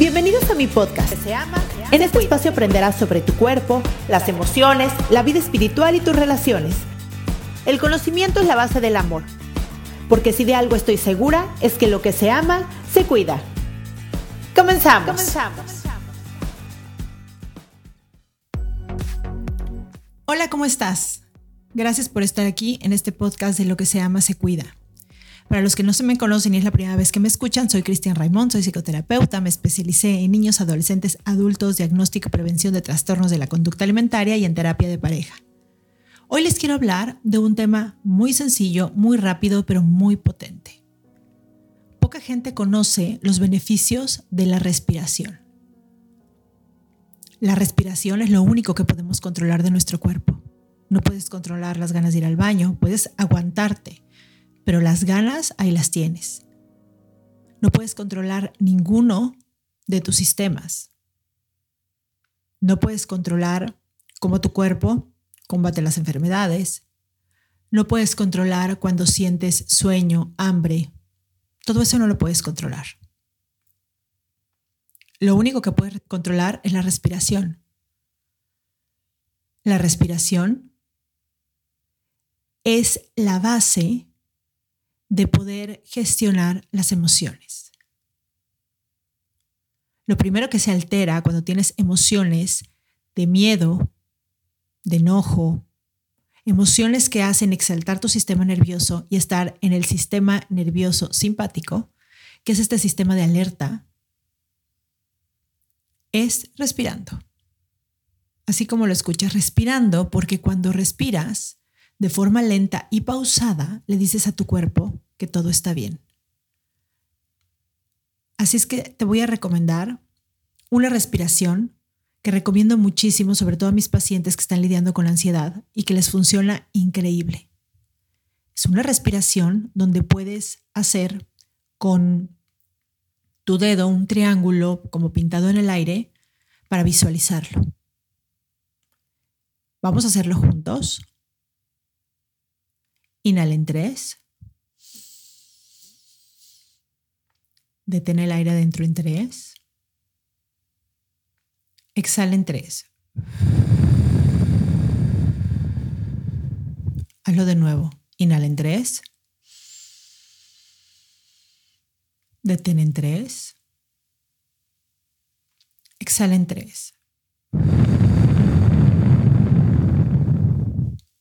Bienvenidos a mi podcast. En este espacio aprenderás sobre tu cuerpo, las emociones, la vida espiritual y tus relaciones. El conocimiento es la base del amor. Porque si de algo estoy segura, es que lo que se ama, se cuida. Comenzamos. Comenzamos. Hola, ¿cómo estás? Gracias por estar aquí en este podcast de Lo que se ama, se cuida. Para los que no se me conocen y es la primera vez que me escuchan, soy Cristian Raimond, soy psicoterapeuta, me especialicé en niños, adolescentes, adultos, diagnóstico y prevención de trastornos de la conducta alimentaria y en terapia de pareja. Hoy les quiero hablar de un tema muy sencillo, muy rápido, pero muy potente. Poca gente conoce los beneficios de la respiración. La respiración es lo único que podemos controlar de nuestro cuerpo. No puedes controlar las ganas de ir al baño, puedes aguantarte, pero las ganas ahí las tienes. No puedes controlar ninguno de tus sistemas. No puedes controlar cómo tu cuerpo combate las enfermedades. No puedes controlar cuando sientes sueño, hambre. Todo eso no lo puedes controlar. Lo único que puedes controlar es la respiración. La respiración es la base de poder gestionar las emociones. Lo primero que se altera cuando tienes emociones de miedo, de enojo, emociones que hacen exaltar tu sistema nervioso y estar en el sistema nervioso simpático, que es este sistema de alerta, es respirando. Así como lo escuchas, respirando, porque cuando respiras, de forma lenta y pausada le dices a tu cuerpo que todo está bien. Así es que te voy a recomendar una respiración que recomiendo muchísimo, sobre todo a mis pacientes que están lidiando con ansiedad y que les funciona increíble. Es una respiración donde puedes hacer con tu dedo un triángulo como pintado en el aire para visualizarlo. Vamos a hacerlo juntos. Inhalen tres. Detén el aire adentro en tres. Exhalen tres. Hazlo de nuevo. Inhalen tres. Detén tres. Exhalen tres.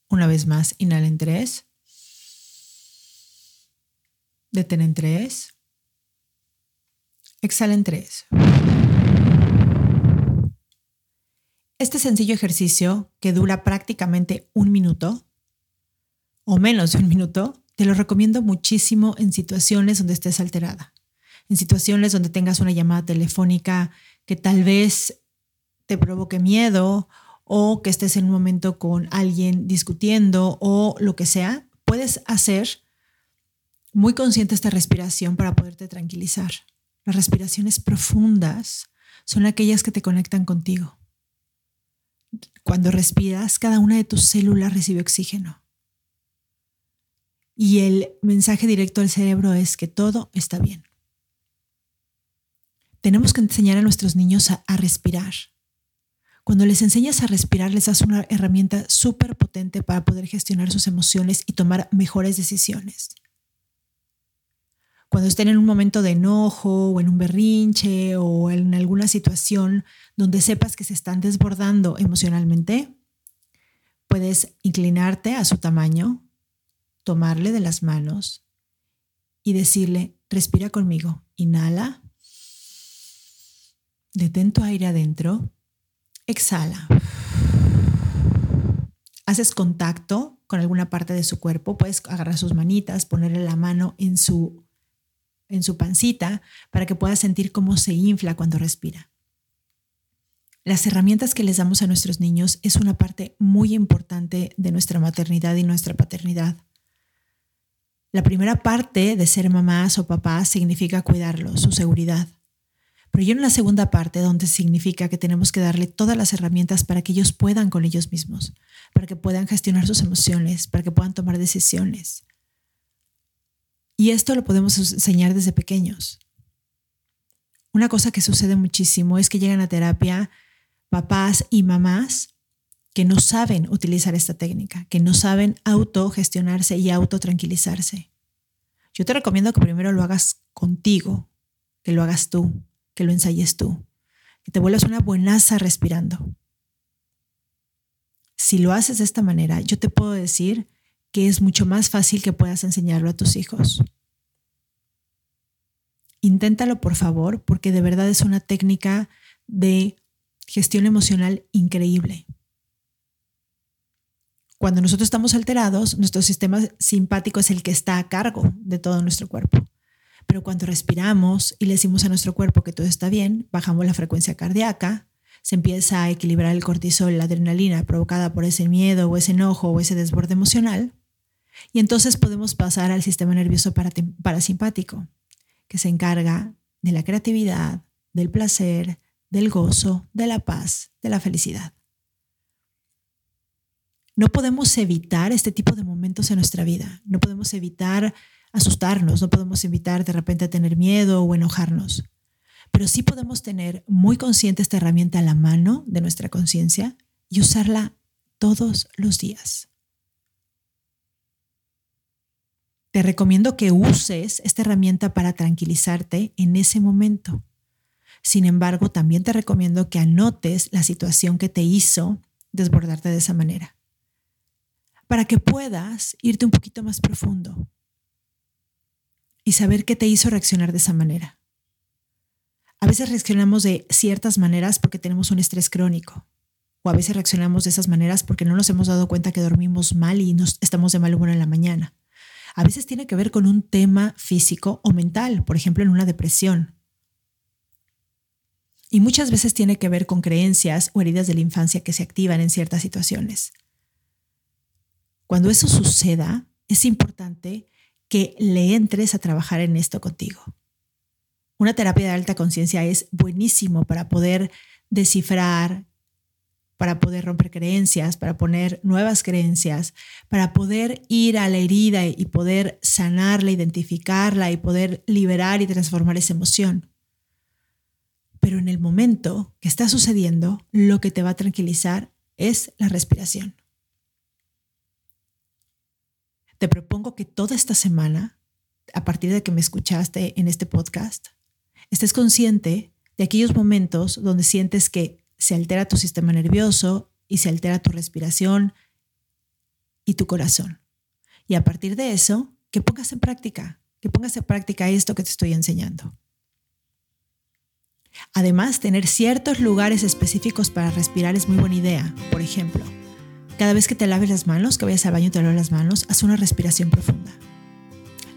Una vez más, inhalen tres. Detén en tres. Exhalen tres. Este sencillo ejercicio, que dura prácticamente un minuto o menos de un minuto, te lo recomiendo muchísimo en situaciones donde estés alterada, en situaciones donde tengas una llamada telefónica que tal vez te provoque miedo o que estés en un momento con alguien discutiendo o lo que sea, puedes hacer muy consciente esta respiración para poderte tranquilizar. Las respiraciones profundas son aquellas que te conectan contigo. Cuando respiras, cada una de tus células recibe oxígeno. Y el mensaje directo al cerebro es que todo está bien. Tenemos que enseñar a nuestros niños a, a respirar. Cuando les enseñas a respirar, les das una herramienta súper potente para poder gestionar sus emociones y tomar mejores decisiones cuando estén en un momento de enojo o en un berrinche o en alguna situación donde sepas que se están desbordando emocionalmente, puedes inclinarte a su tamaño, tomarle de las manos y decirle, respira conmigo, inhala, detén tu aire adentro, exhala. Haces contacto con alguna parte de su cuerpo, puedes agarrar sus manitas, ponerle la mano en su en su pancita para que pueda sentir cómo se infla cuando respira. Las herramientas que les damos a nuestros niños es una parte muy importante de nuestra maternidad y nuestra paternidad. La primera parte de ser mamás o papás significa cuidarlos, su seguridad. Pero hay una segunda parte donde significa que tenemos que darle todas las herramientas para que ellos puedan con ellos mismos, para que puedan gestionar sus emociones, para que puedan tomar decisiones. Y esto lo podemos enseñar desde pequeños. una cosa que sucede muchísimo es que llegan a terapia papás y mamás que no saben utilizar esta técnica, que no saben autogestionarse y autotranquilizarse. Yo te recomiendo que primero lo hagas contigo, que lo hagas tú, que lo ensayes tú, que te vuelvas una buenaza respirando. Si lo haces de esta manera, yo te puedo decir que es mucho más fácil que puedas enseñarlo a tus hijos. Inténtalo, por favor, porque de verdad es una técnica de gestión emocional increíble. Cuando nosotros estamos alterados, nuestro sistema simpático es el que está a cargo de todo nuestro cuerpo. Pero cuando respiramos y le decimos a nuestro cuerpo que todo está bien, bajamos la frecuencia cardíaca, se empieza a equilibrar el cortisol, la adrenalina provocada por ese miedo o ese enojo o ese desborde emocional, y entonces podemos pasar al sistema nervioso parasimpático, que se encarga de la creatividad, del placer, del gozo, de la paz, de la felicidad. No podemos evitar este tipo de momentos en nuestra vida. No podemos evitar asustarnos, no podemos evitar de repente tener miedo o enojarnos. Pero sí podemos tener muy consciente esta herramienta a la mano de nuestra conciencia y usarla todos los días. Te recomiendo que uses esta herramienta para tranquilizarte en ese momento. Sin embargo, también te recomiendo que anotes la situación que te hizo desbordarte de esa manera, para que puedas irte un poquito más profundo y saber qué te hizo reaccionar de esa manera. A veces reaccionamos de ciertas maneras porque tenemos un estrés crónico, o a veces reaccionamos de esas maneras porque no nos hemos dado cuenta que dormimos mal y nos, estamos de mal humor en la mañana. A veces tiene que ver con un tema físico o mental, por ejemplo, en una depresión. Y muchas veces tiene que ver con creencias o heridas de la infancia que se activan en ciertas situaciones. Cuando eso suceda, es importante que le entres a trabajar en esto contigo. Una terapia de alta conciencia es buenísimo para poder descifrar, para poder romper creencias, para poner nuevas creencias, para poder ir a la herida y poder sanarla, identificarla y poder liberar y transformar esa emoción. Pero en el momento que está sucediendo, lo que te va a tranquilizar es la respiración. Te propongo que toda esta semana, a partir de que me escuchaste en este podcast, estés consciente de aquellos momentos donde sientes que se altera tu sistema nervioso y se altera tu respiración y tu corazón. Y a partir de eso, que pongas en práctica, que pongas en práctica esto que te estoy enseñando. Además, tener ciertos lugares específicos para respirar es muy buena idea. Por ejemplo, cada vez que te laves las manos, que vayas al baño y te laves las manos, haz una respiración profunda.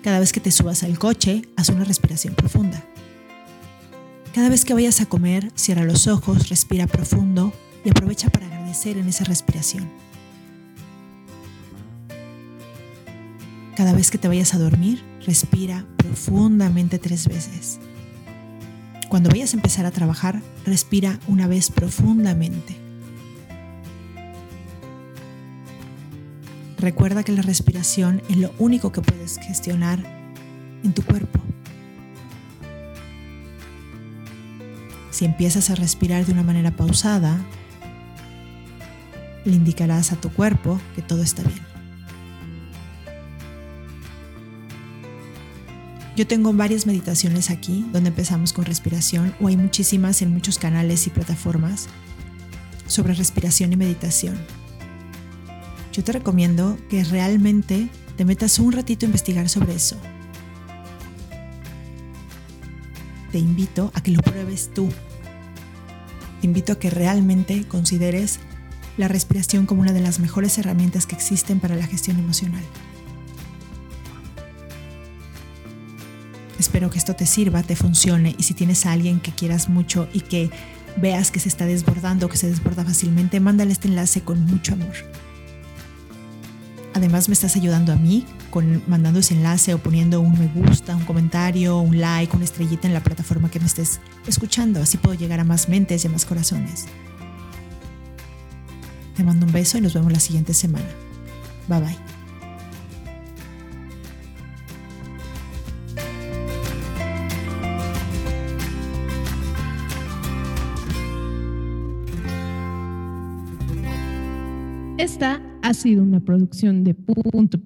Cada vez que te subas al coche, haz una respiración profunda. Cada vez que vayas a comer, cierra los ojos, respira profundo y aprovecha para agradecer en esa respiración. Cada vez que te vayas a dormir, respira profundamente tres veces. Cuando vayas a empezar a trabajar, respira una vez profundamente. Recuerda que la respiración es lo único que puedes gestionar en tu cuerpo. Si empiezas a respirar de una manera pausada, le indicarás a tu cuerpo que todo está bien. Yo tengo varias meditaciones aquí donde empezamos con respiración o hay muchísimas en muchos canales y plataformas sobre respiración y meditación. Yo te recomiendo que realmente te metas un ratito a investigar sobre eso. Te invito a que lo pruebes tú. Te invito a que realmente consideres la respiración como una de las mejores herramientas que existen para la gestión emocional. Espero que esto te sirva, te funcione y si tienes a alguien que quieras mucho y que veas que se está desbordando, que se desborda fácilmente, mándale este enlace con mucho amor. Además me estás ayudando a mí con, mandando ese enlace o poniendo un me gusta, un comentario, un like, una estrellita en la plataforma que me estés escuchando. Así puedo llegar a más mentes y a más corazones. Te mando un beso y nos vemos la siguiente semana. Bye bye. Esta ha sido una producción de. Punto